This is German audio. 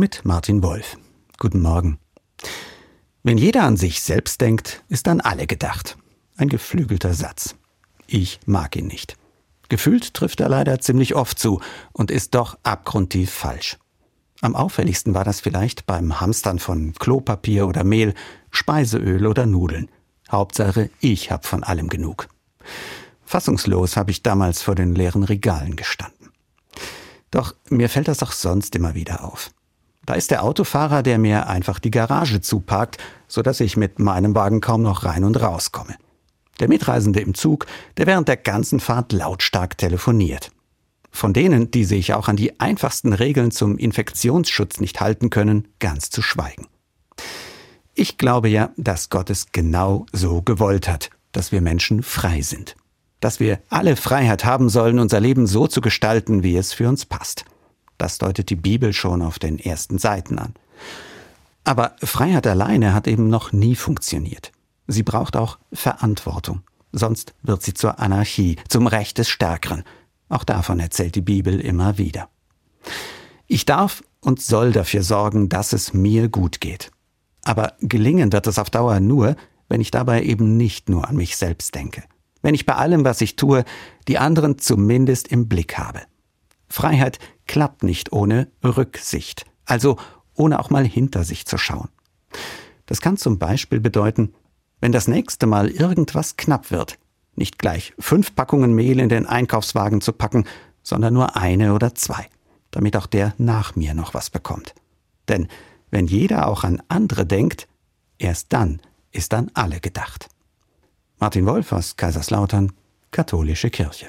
mit Martin Wolf. Guten Morgen. Wenn jeder an sich selbst denkt, ist an alle gedacht. Ein geflügelter Satz. Ich mag ihn nicht. Gefühlt trifft er leider ziemlich oft zu und ist doch abgrundtief falsch. Am auffälligsten war das vielleicht beim Hamstern von Klopapier oder Mehl, Speiseöl oder Nudeln. Hauptsache, ich hab von allem genug. Fassungslos habe ich damals vor den leeren Regalen gestanden. Doch mir fällt das auch sonst immer wieder auf. Da ist der Autofahrer, der mir einfach die Garage zuparkt, so dass ich mit meinem Wagen kaum noch rein und rauskomme. Der Mitreisende im Zug, der während der ganzen Fahrt lautstark telefoniert. Von denen, die sich auch an die einfachsten Regeln zum Infektionsschutz nicht halten können, ganz zu schweigen. Ich glaube ja, dass Gott es genau so gewollt hat, dass wir Menschen frei sind dass wir alle Freiheit haben sollen, unser Leben so zu gestalten, wie es für uns passt. Das deutet die Bibel schon auf den ersten Seiten an. Aber Freiheit alleine hat eben noch nie funktioniert. Sie braucht auch Verantwortung. Sonst wird sie zur Anarchie, zum Recht des Stärkeren. Auch davon erzählt die Bibel immer wieder. Ich darf und soll dafür sorgen, dass es mir gut geht. Aber gelingen wird es auf Dauer nur, wenn ich dabei eben nicht nur an mich selbst denke wenn ich bei allem, was ich tue, die anderen zumindest im Blick habe. Freiheit klappt nicht ohne Rücksicht, also ohne auch mal hinter sich zu schauen. Das kann zum Beispiel bedeuten, wenn das nächste Mal irgendwas knapp wird, nicht gleich fünf Packungen Mehl in den Einkaufswagen zu packen, sondern nur eine oder zwei, damit auch der nach mir noch was bekommt. Denn wenn jeder auch an andere denkt, erst dann ist an alle gedacht. Martin Wolf aus Kaiserslautern, Katholische Kirche.